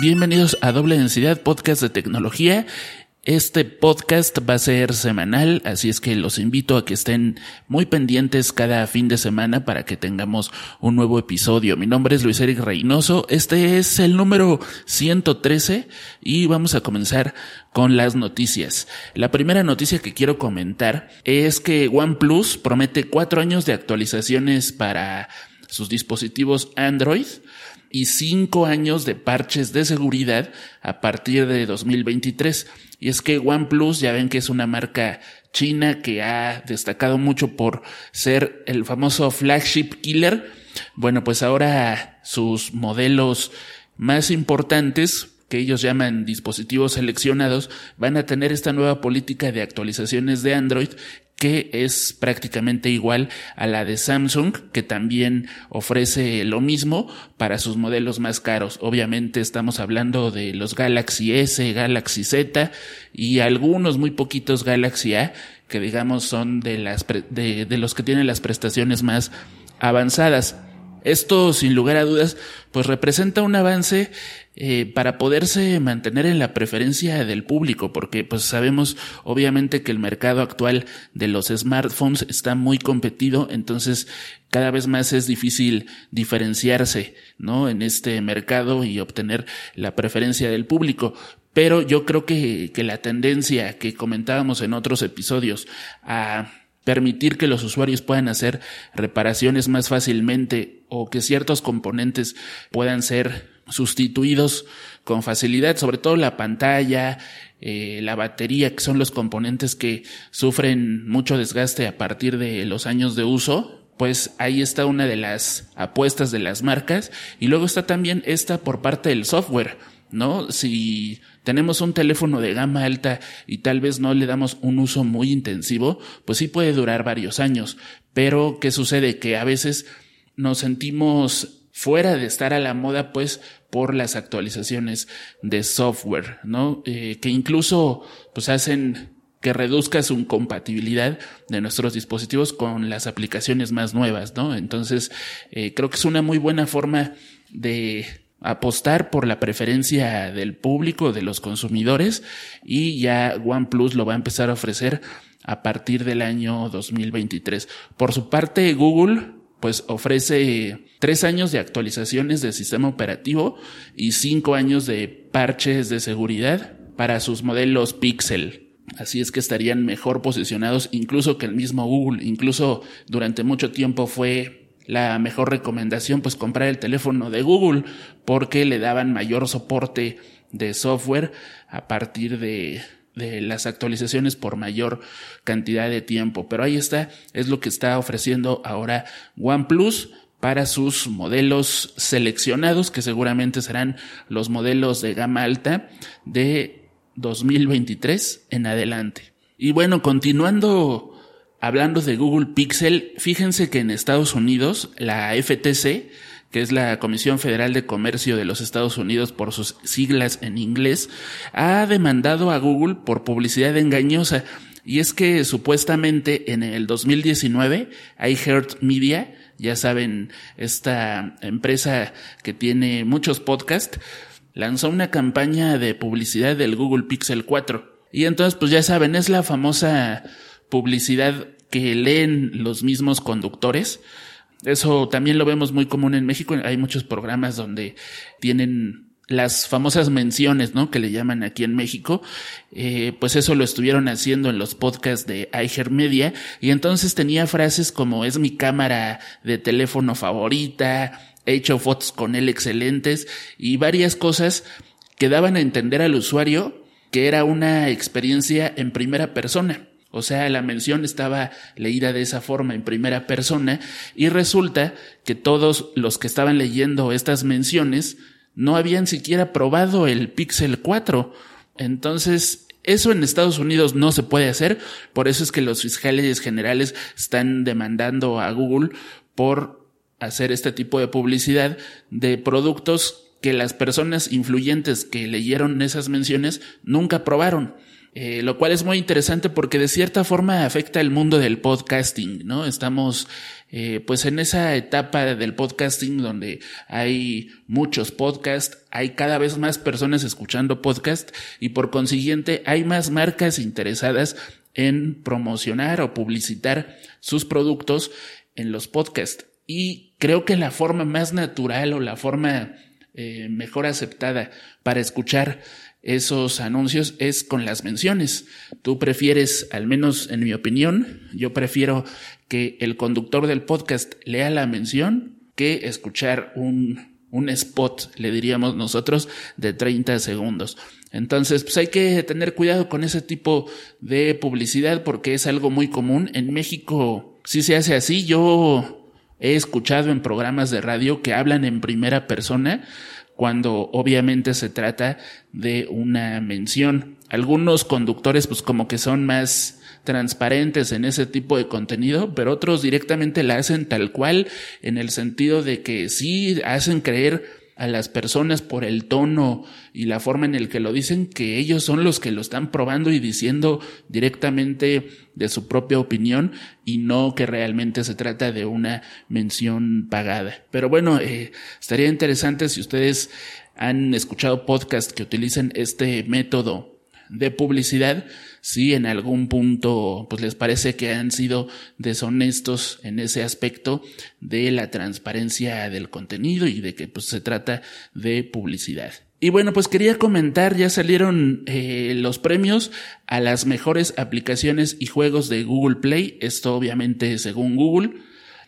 Bienvenidos a Doble Densidad, podcast de tecnología. Este podcast va a ser semanal, así es que los invito a que estén muy pendientes cada fin de semana para que tengamos un nuevo episodio. Mi nombre es Luis Eric Reynoso, este es el número 113 y vamos a comenzar con las noticias. La primera noticia que quiero comentar es que OnePlus promete cuatro años de actualizaciones para sus dispositivos Android y cinco años de parches de seguridad a partir de 2023. Y es que OnePlus ya ven que es una marca china que ha destacado mucho por ser el famoso flagship killer. Bueno, pues ahora sus modelos más importantes que ellos llaman dispositivos seleccionados, van a tener esta nueva política de actualizaciones de Android que es prácticamente igual a la de Samsung, que también ofrece lo mismo para sus modelos más caros. Obviamente estamos hablando de los Galaxy S, Galaxy Z y algunos muy poquitos Galaxy A, que digamos son de, las de, de los que tienen las prestaciones más avanzadas. Esto, sin lugar a dudas, pues representa un avance eh, para poderse mantener en la preferencia del público, porque pues sabemos obviamente que el mercado actual de los smartphones está muy competido, entonces cada vez más es difícil diferenciarse, ¿no? En este mercado y obtener la preferencia del público. Pero yo creo que, que la tendencia que comentábamos en otros episodios a permitir que los usuarios puedan hacer reparaciones más fácilmente o que ciertos componentes puedan ser sustituidos con facilidad, sobre todo la pantalla, eh, la batería, que son los componentes que sufren mucho desgaste a partir de los años de uso, pues ahí está una de las apuestas de las marcas y luego está también esta por parte del software ¿no? Si tenemos un teléfono de gama alta y tal vez no le damos un uso muy intensivo, pues sí puede durar varios años. Pero, ¿qué sucede? Que a veces nos sentimos fuera de estar a la moda, pues, por las actualizaciones de software, ¿no? Eh, que incluso, pues, hacen que reduzca su compatibilidad de nuestros dispositivos con las aplicaciones más nuevas, ¿no? Entonces, eh, creo que es una muy buena forma de apostar por la preferencia del público, de los consumidores, y ya OnePlus lo va a empezar a ofrecer a partir del año 2023. Por su parte, Google pues ofrece tres años de actualizaciones del sistema operativo y cinco años de parches de seguridad para sus modelos Pixel. Así es que estarían mejor posicionados incluso que el mismo Google. Incluso durante mucho tiempo fue la mejor recomendación, pues comprar el teléfono de Google, porque le daban mayor soporte de software a partir de, de las actualizaciones por mayor cantidad de tiempo. Pero ahí está, es lo que está ofreciendo ahora OnePlus para sus modelos seleccionados, que seguramente serán los modelos de gama alta de 2023 en adelante. Y bueno, continuando Hablando de Google Pixel, fíjense que en Estados Unidos la FTC, que es la Comisión Federal de Comercio de los Estados Unidos por sus siglas en inglés, ha demandado a Google por publicidad engañosa. Y es que supuestamente en el 2019 iHeart Media, ya saben, esta empresa que tiene muchos podcasts, lanzó una campaña de publicidad del Google Pixel 4. Y entonces, pues ya saben, es la famosa publicidad que leen los mismos conductores. Eso también lo vemos muy común en México. Hay muchos programas donde tienen las famosas menciones, ¿no? Que le llaman aquí en México, eh, pues eso lo estuvieron haciendo en los podcasts de iHeart Media y entonces tenía frases como es mi cámara de teléfono favorita, he hecho fotos con él excelentes y varias cosas que daban a entender al usuario que era una experiencia en primera persona. O sea, la mención estaba leída de esa forma en primera persona y resulta que todos los que estaban leyendo estas menciones no habían siquiera probado el Pixel 4. Entonces, eso en Estados Unidos no se puede hacer, por eso es que los fiscales generales están demandando a Google por hacer este tipo de publicidad de productos que las personas influyentes que leyeron esas menciones nunca probaron. Eh, lo cual es muy interesante porque de cierta forma afecta el mundo del podcasting, ¿no? Estamos eh, pues en esa etapa del podcasting donde hay muchos podcasts, hay cada vez más personas escuchando podcast y por consiguiente hay más marcas interesadas en promocionar o publicitar sus productos en los podcasts. Y creo que la forma más natural o la forma eh, mejor aceptada para escuchar esos anuncios es con las menciones. Tú prefieres, al menos en mi opinión, yo prefiero que el conductor del podcast lea la mención que escuchar un, un spot, le diríamos nosotros, de 30 segundos. Entonces, pues hay que tener cuidado con ese tipo de publicidad porque es algo muy común. En México sí se hace así. Yo he escuchado en programas de radio que hablan en primera persona cuando obviamente se trata de una mención. Algunos conductores pues como que son más transparentes en ese tipo de contenido, pero otros directamente la hacen tal cual en el sentido de que sí hacen creer a las personas por el tono y la forma en el que lo dicen, que ellos son los que lo están probando y diciendo directamente de su propia opinión y no que realmente se trata de una mención pagada. Pero bueno, eh, estaría interesante si ustedes han escuchado podcasts que utilicen este método de publicidad, si en algún punto pues les parece que han sido deshonestos en ese aspecto de la transparencia del contenido y de que pues se trata de publicidad. Y bueno, pues quería comentar, ya salieron eh, los premios a las mejores aplicaciones y juegos de Google Play, esto obviamente según Google.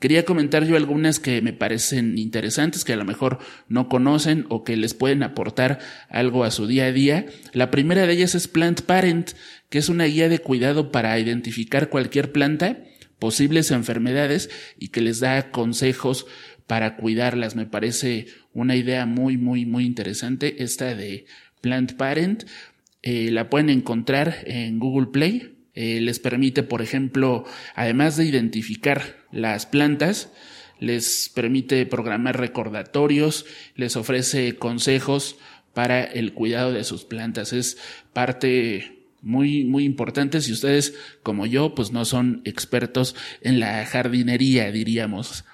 Quería comentar yo algunas que me parecen interesantes, que a lo mejor no conocen o que les pueden aportar algo a su día a día. La primera de ellas es Plant Parent, que es una guía de cuidado para identificar cualquier planta, posibles enfermedades y que les da consejos para cuidarlas. Me parece una idea muy, muy, muy interesante esta de Plant Parent. Eh, la pueden encontrar en Google Play. Eh, les permite, por ejemplo, además de identificar las plantas, les permite programar recordatorios, les ofrece consejos para el cuidado de sus plantas. Es parte muy, muy importante si ustedes, como yo, pues no son expertos en la jardinería, diríamos.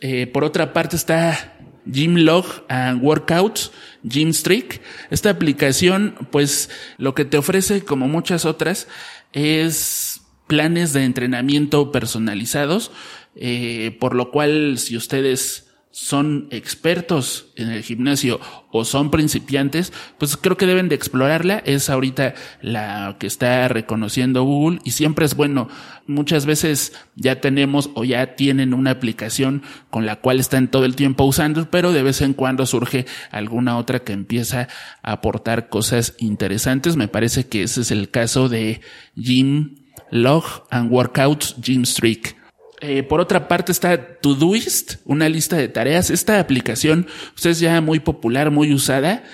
Eh, por otra parte está Gym Log and Workouts, Gym Streak. Esta aplicación, pues lo que te ofrece, como muchas otras, es planes de entrenamiento personalizados, eh, por lo cual si ustedes son expertos en el gimnasio o son principiantes, pues creo que deben de explorarla. Es ahorita la que está reconociendo Google y siempre es bueno. Muchas veces ya tenemos o ya tienen una aplicación con la cual están todo el tiempo usando, pero de vez en cuando surge alguna otra que empieza a aportar cosas interesantes. Me parece que ese es el caso de Gym Log and Workouts Gym Streak. Eh, por otra parte está Todoist, una lista de tareas. Esta aplicación pues, es ya muy popular, muy usada.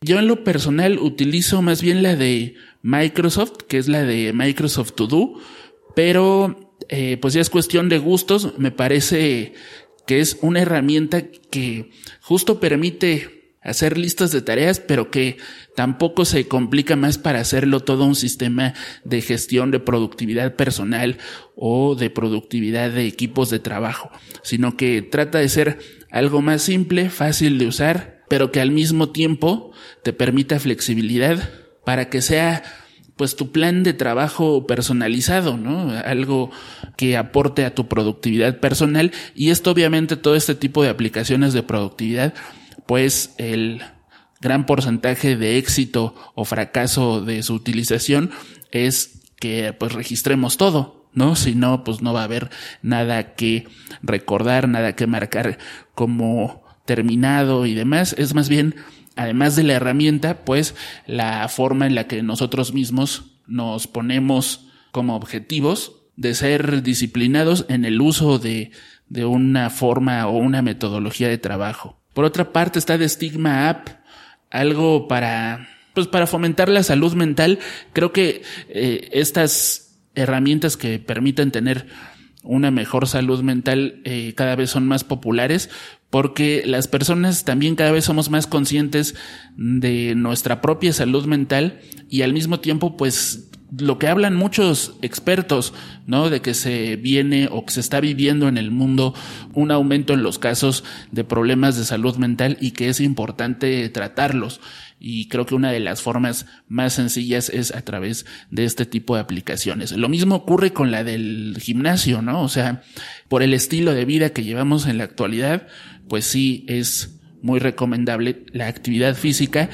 Yo en lo personal utilizo más bien la de Microsoft, que es la de Microsoft To Do, pero eh, pues ya es cuestión de gustos. Me parece que es una herramienta que justo permite hacer listas de tareas, pero que tampoco se complica más para hacerlo todo un sistema de gestión de productividad personal o de productividad de equipos de trabajo, sino que trata de ser algo más simple, fácil de usar, pero que al mismo tiempo te permita flexibilidad para que sea pues tu plan de trabajo personalizado, ¿no? Algo que aporte a tu productividad personal y esto obviamente todo este tipo de aplicaciones de productividad pues el gran porcentaje de éxito o fracaso de su utilización es que pues registremos todo, ¿no? Si no, pues no va a haber nada que recordar, nada que marcar como terminado y demás. Es más bien, además de la herramienta, pues la forma en la que nosotros mismos nos ponemos como objetivos de ser disciplinados en el uso de, de una forma o una metodología de trabajo. Por otra parte está de Stigma App, algo para, pues para fomentar la salud mental. Creo que eh, estas herramientas que permiten tener una mejor salud mental eh, cada vez son más populares porque las personas también cada vez somos más conscientes de nuestra propia salud mental y al mismo tiempo pues lo que hablan muchos expertos, ¿no? De que se viene o que se está viviendo en el mundo un aumento en los casos de problemas de salud mental y que es importante tratarlos. Y creo que una de las formas más sencillas es a través de este tipo de aplicaciones. Lo mismo ocurre con la del gimnasio, ¿no? O sea, por el estilo de vida que llevamos en la actualidad, pues sí es muy recomendable la actividad física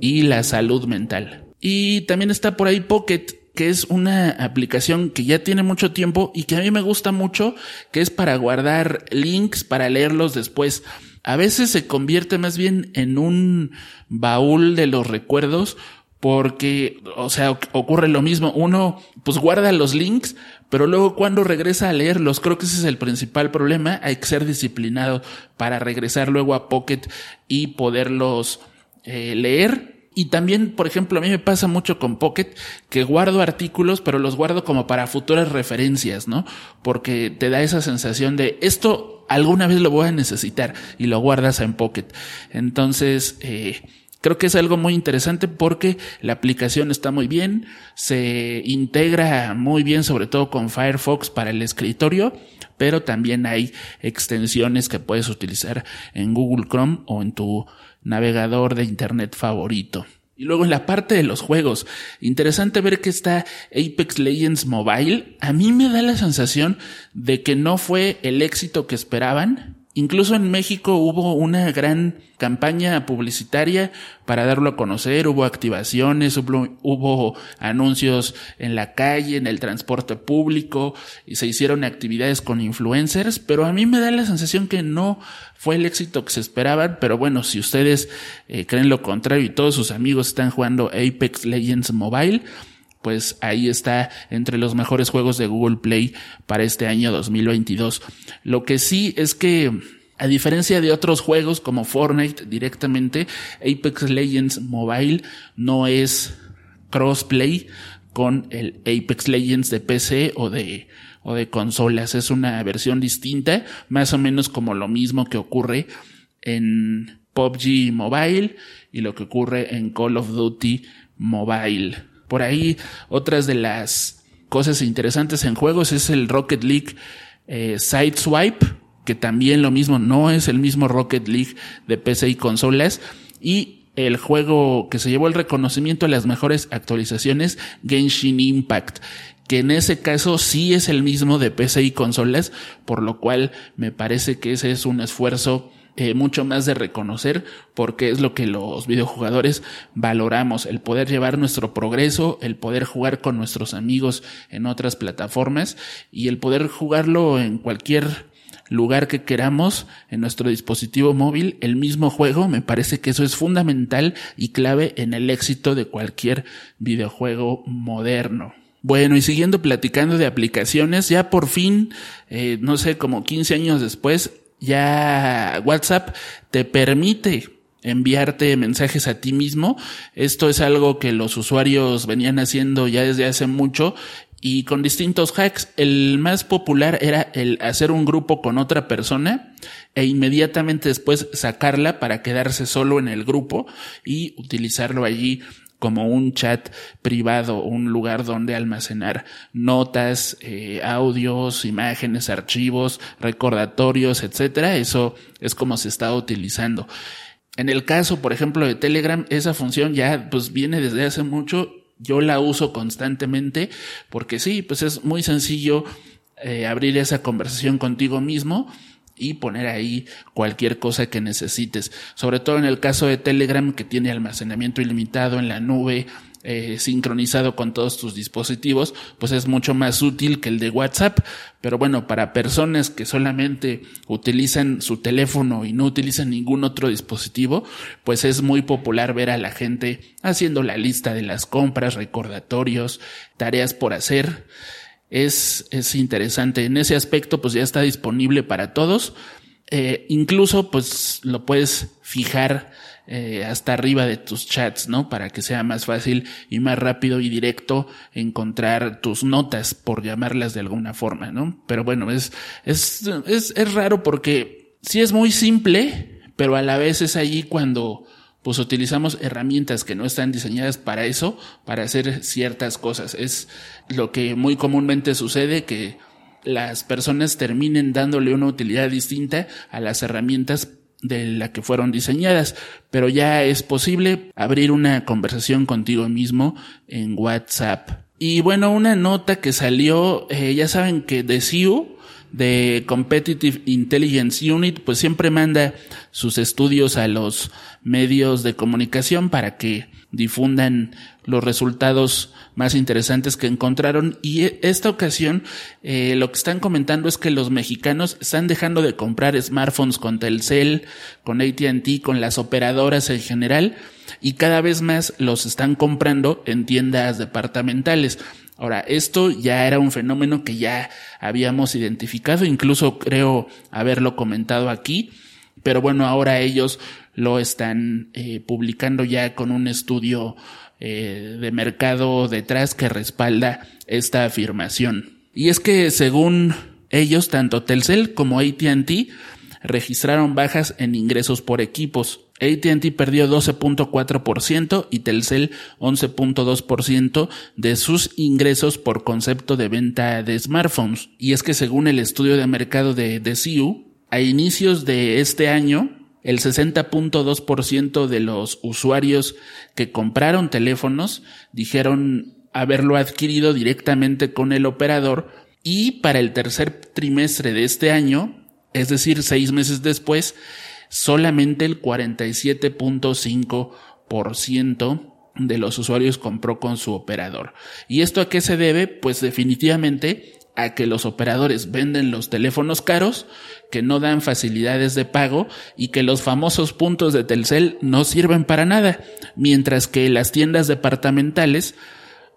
y la salud mental. Y también está por ahí Pocket, que es una aplicación que ya tiene mucho tiempo y que a mí me gusta mucho, que es para guardar links, para leerlos después. A veces se convierte más bien en un baúl de los recuerdos porque, o sea, ocurre lo mismo. Uno, pues guarda los links, pero luego cuando regresa a leerlos, creo que ese es el principal problema. Hay que ser disciplinado para regresar luego a Pocket y poderlos eh, leer y también, por ejemplo, a mí me pasa mucho con Pocket que guardo artículos, pero los guardo como para futuras referencias, ¿no? Porque te da esa sensación de esto alguna vez lo voy a necesitar y lo guardas en Pocket. Entonces, eh, creo que es algo muy interesante porque la aplicación está muy bien, se integra muy bien, sobre todo con Firefox para el escritorio, pero también hay extensiones que puedes utilizar en Google Chrome o en tu navegador de Internet favorito. Y luego en la parte de los juegos, interesante ver que está Apex Legends Mobile. A mí me da la sensación de que no fue el éxito que esperaban Incluso en México hubo una gran campaña publicitaria para darlo a conocer, hubo activaciones, hubo, anuncios en la calle, en el transporte público, y se hicieron actividades con influencers, pero a mí me da la sensación que no fue el éxito que se esperaban, pero bueno, si ustedes eh, creen lo contrario y todos sus amigos están jugando Apex Legends Mobile, pues ahí está entre los mejores juegos de Google Play para este año 2022. Lo que sí es que a diferencia de otros juegos como Fortnite directamente, Apex Legends Mobile no es crossplay con el Apex Legends de PC o de o de consolas. Es una versión distinta, más o menos como lo mismo que ocurre en PUBG Mobile y lo que ocurre en Call of Duty Mobile. Por ahí, otras de las cosas interesantes en juegos es el Rocket League eh, Sideswipe, que también lo mismo, no es el mismo Rocket League de PC y consolas. Y el juego que se llevó el reconocimiento a las mejores actualizaciones, Genshin Impact, que en ese caso sí es el mismo de PC y consolas, por lo cual me parece que ese es un esfuerzo eh, mucho más de reconocer porque es lo que los videojugadores valoramos, el poder llevar nuestro progreso, el poder jugar con nuestros amigos en otras plataformas y el poder jugarlo en cualquier lugar que queramos en nuestro dispositivo móvil, el mismo juego, me parece que eso es fundamental y clave en el éxito de cualquier videojuego moderno. Bueno, y siguiendo platicando de aplicaciones, ya por fin, eh, no sé, como 15 años después, ya WhatsApp te permite enviarte mensajes a ti mismo. Esto es algo que los usuarios venían haciendo ya desde hace mucho y con distintos hacks. El más popular era el hacer un grupo con otra persona e inmediatamente después sacarla para quedarse solo en el grupo y utilizarlo allí como un chat privado, un lugar donde almacenar notas, eh, audios, imágenes, archivos, recordatorios, etcétera. Eso es como se está utilizando. En el caso, por ejemplo, de Telegram, esa función ya pues viene desde hace mucho. Yo la uso constantemente porque sí, pues es muy sencillo eh, abrir esa conversación contigo mismo y poner ahí cualquier cosa que necesites. Sobre todo en el caso de Telegram que tiene almacenamiento ilimitado en la nube, eh, sincronizado con todos tus dispositivos, pues es mucho más útil que el de WhatsApp. Pero bueno, para personas que solamente utilizan su teléfono y no utilizan ningún otro dispositivo, pues es muy popular ver a la gente haciendo la lista de las compras, recordatorios, tareas por hacer es, es interesante. En ese aspecto, pues ya está disponible para todos. Eh, incluso, pues lo puedes fijar eh, hasta arriba de tus chats, ¿no? Para que sea más fácil y más rápido y directo encontrar tus notas, por llamarlas de alguna forma, ¿no? Pero bueno, es, es, es, es raro porque sí es muy simple, pero a la vez es allí cuando pues utilizamos herramientas que no están diseñadas para eso, para hacer ciertas cosas. Es lo que muy comúnmente sucede que las personas terminen dándole una utilidad distinta a las herramientas de la que fueron diseñadas, pero ya es posible abrir una conversación contigo mismo en WhatsApp. Y bueno, una nota que salió, eh, ya saben que de CIU, de Competitive Intelligence Unit, pues siempre manda sus estudios a los medios de comunicación para que difundan los resultados más interesantes que encontraron y e, esta ocasión eh, lo que están comentando es que los mexicanos están dejando de comprar smartphones con Telcel, con AT&T, con las operadoras en general y cada vez más los están comprando en tiendas departamentales. Ahora, esto ya era un fenómeno que ya habíamos identificado, incluso creo haberlo comentado aquí, pero bueno, ahora ellos lo están eh, publicando ya con un estudio eh, de mercado detrás que respalda esta afirmación. Y es que según ellos, tanto Telcel como ATT registraron bajas en ingresos por equipos. ATT perdió 12.4% y Telcel 11.2% de sus ingresos por concepto de venta de smartphones. Y es que según el estudio de mercado de, de CIU, a inicios de este año, el 60.2% de los usuarios que compraron teléfonos dijeron haberlo adquirido directamente con el operador y para el tercer trimestre de este año, es decir, seis meses después, solamente el 47.5% de los usuarios compró con su operador. ¿Y esto a qué se debe? Pues definitivamente a que los operadores venden los teléfonos caros, que no dan facilidades de pago y que los famosos puntos de Telcel no sirven para nada, mientras que las tiendas departamentales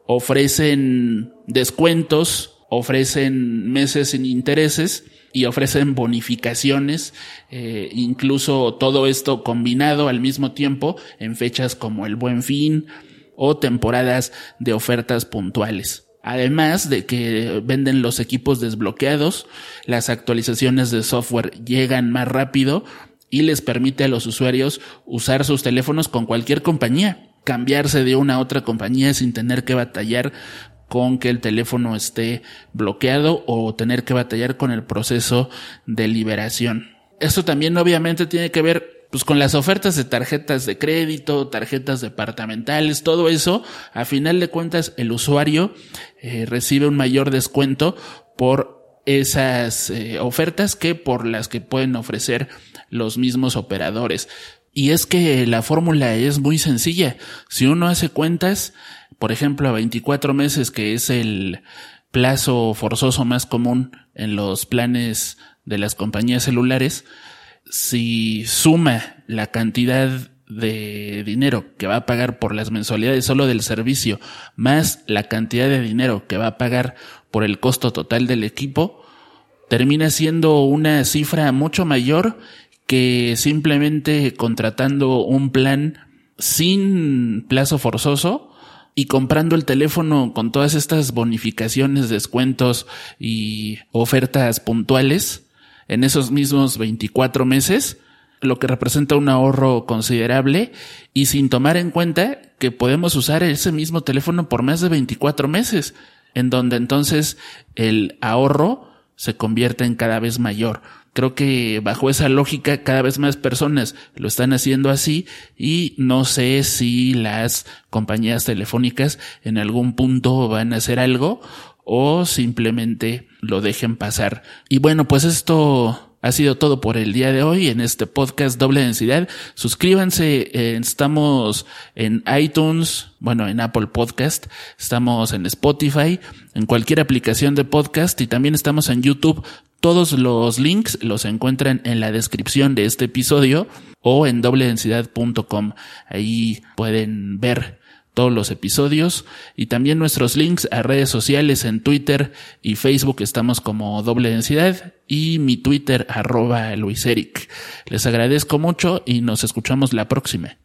ofrecen descuentos, ofrecen meses sin intereses y ofrecen bonificaciones, eh, incluso todo esto combinado al mismo tiempo en fechas como el buen fin o temporadas de ofertas puntuales. Además de que venden los equipos desbloqueados, las actualizaciones de software llegan más rápido y les permite a los usuarios usar sus teléfonos con cualquier compañía, cambiarse de una a otra compañía sin tener que batallar con que el teléfono esté bloqueado o tener que batallar con el proceso de liberación. Esto también obviamente tiene que ver pues con las ofertas de tarjetas de crédito, tarjetas departamentales, todo eso, a final de cuentas el usuario eh, recibe un mayor descuento por esas eh, ofertas que por las que pueden ofrecer los mismos operadores. Y es que la fórmula es muy sencilla. Si uno hace cuentas, por ejemplo, a 24 meses, que es el plazo forzoso más común en los planes de las compañías celulares, si suma la cantidad de dinero que va a pagar por las mensualidades solo del servicio, más la cantidad de dinero que va a pagar por el costo total del equipo, termina siendo una cifra mucho mayor que simplemente contratando un plan sin plazo forzoso y comprando el teléfono con todas estas bonificaciones, descuentos y ofertas puntuales en esos mismos 24 meses, lo que representa un ahorro considerable y sin tomar en cuenta que podemos usar ese mismo teléfono por más de 24 meses, en donde entonces el ahorro se convierte en cada vez mayor. Creo que bajo esa lógica cada vez más personas lo están haciendo así y no sé si las compañías telefónicas en algún punto van a hacer algo o simplemente lo dejen pasar. Y bueno, pues esto ha sido todo por el día de hoy en este podcast doble densidad. Suscríbanse, eh, estamos en iTunes, bueno, en Apple Podcast, estamos en Spotify, en cualquier aplicación de podcast y también estamos en YouTube. Todos los links los encuentran en la descripción de este episodio o en dobledensidad.com. Ahí pueden ver todos los episodios y también nuestros links a redes sociales en Twitter y Facebook estamos como doble densidad y mi Twitter arroba Luis Les agradezco mucho y nos escuchamos la próxima.